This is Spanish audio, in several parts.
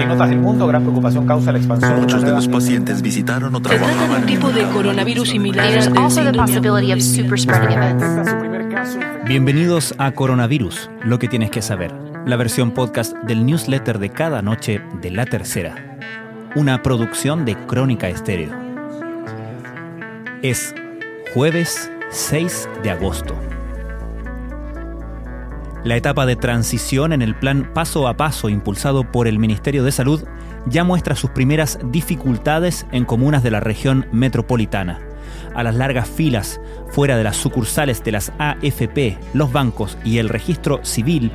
En otras del mundo, gran preocupación causa la expansión. Muchos de los pacientes visitaron o Se trata de un tipo de coronavirus similar. Bienvenidos a Coronavirus, lo que tienes que saber, la versión podcast del newsletter de cada noche de La Tercera, una producción de Crónica Estéreo. Es jueves 6 de agosto. La etapa de transición en el plan paso a paso impulsado por el Ministerio de Salud ya muestra sus primeras dificultades en comunas de la región metropolitana. A las largas filas fuera de las sucursales de las AFP, los bancos y el registro civil,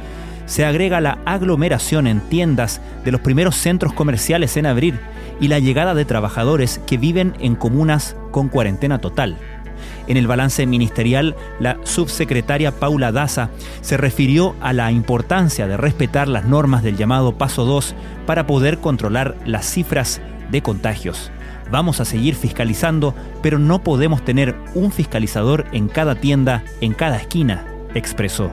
se agrega la aglomeración en tiendas de los primeros centros comerciales en abrir y la llegada de trabajadores que viven en comunas con cuarentena total. En el balance ministerial, la subsecretaria Paula Daza se refirió a la importancia de respetar las normas del llamado Paso 2 para poder controlar las cifras de contagios. Vamos a seguir fiscalizando, pero no podemos tener un fiscalizador en cada tienda, en cada esquina, expresó.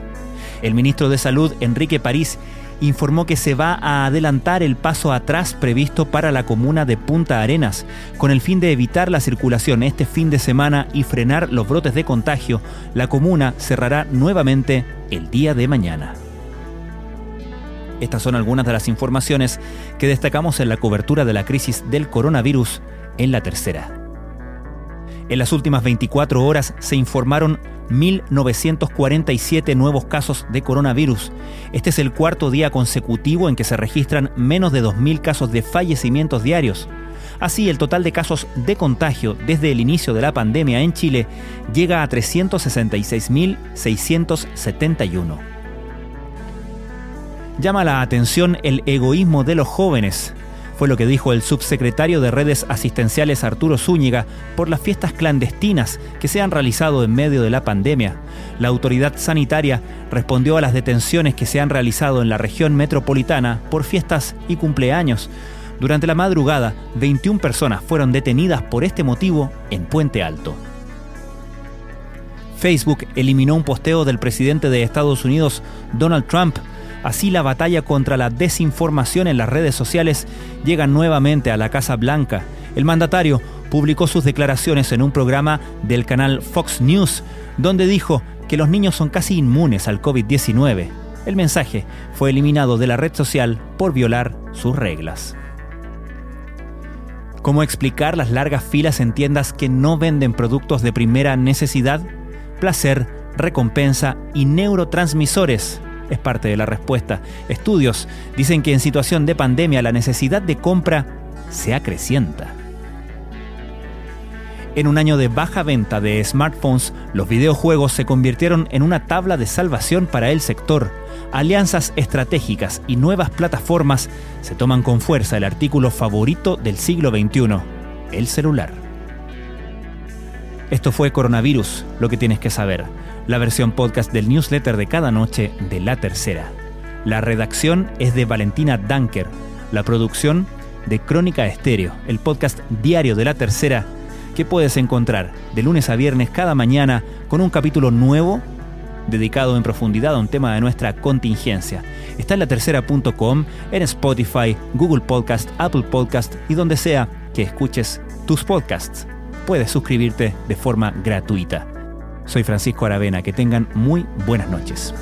El ministro de Salud, Enrique París, informó que se va a adelantar el paso atrás previsto para la comuna de Punta Arenas, con el fin de evitar la circulación este fin de semana y frenar los brotes de contagio. La comuna cerrará nuevamente el día de mañana. Estas son algunas de las informaciones que destacamos en la cobertura de la crisis del coronavirus en la tercera. En las últimas 24 horas se informaron 1.947 nuevos casos de coronavirus. Este es el cuarto día consecutivo en que se registran menos de 2.000 casos de fallecimientos diarios. Así, el total de casos de contagio desde el inicio de la pandemia en Chile llega a 366.671. Llama la atención el egoísmo de los jóvenes, fue lo que dijo el subsecretario de redes asistenciales Arturo Zúñiga por las fiestas clandestinas que se han realizado en medio de la pandemia. La autoridad sanitaria respondió a las detenciones que se han realizado en la región metropolitana por fiestas y cumpleaños. Durante la madrugada, 21 personas fueron detenidas por este motivo en Puente Alto. Facebook eliminó un posteo del presidente de Estados Unidos, Donald Trump, Así la batalla contra la desinformación en las redes sociales llega nuevamente a la Casa Blanca. El mandatario publicó sus declaraciones en un programa del canal Fox News, donde dijo que los niños son casi inmunes al COVID-19. El mensaje fue eliminado de la red social por violar sus reglas. ¿Cómo explicar las largas filas en tiendas que no venden productos de primera necesidad? Placer, recompensa y neurotransmisores es parte de la respuesta. Estudios dicen que en situación de pandemia la necesidad de compra se acrecienta. En un año de baja venta de smartphones, los videojuegos se convirtieron en una tabla de salvación para el sector. Alianzas estratégicas y nuevas plataformas se toman con fuerza el artículo favorito del siglo XXI, el celular. Esto fue Coronavirus, lo que tienes que saber, la versión podcast del newsletter de cada noche de La Tercera. La redacción es de Valentina Danker, la producción de Crónica Estéreo, el podcast diario de La Tercera que puedes encontrar de lunes a viernes cada mañana con un capítulo nuevo dedicado en profundidad a un tema de nuestra contingencia. Está en latercera.com, en Spotify, Google Podcast, Apple Podcast y donde sea que escuches tus podcasts puedes suscribirte de forma gratuita. Soy Francisco Aravena, que tengan muy buenas noches.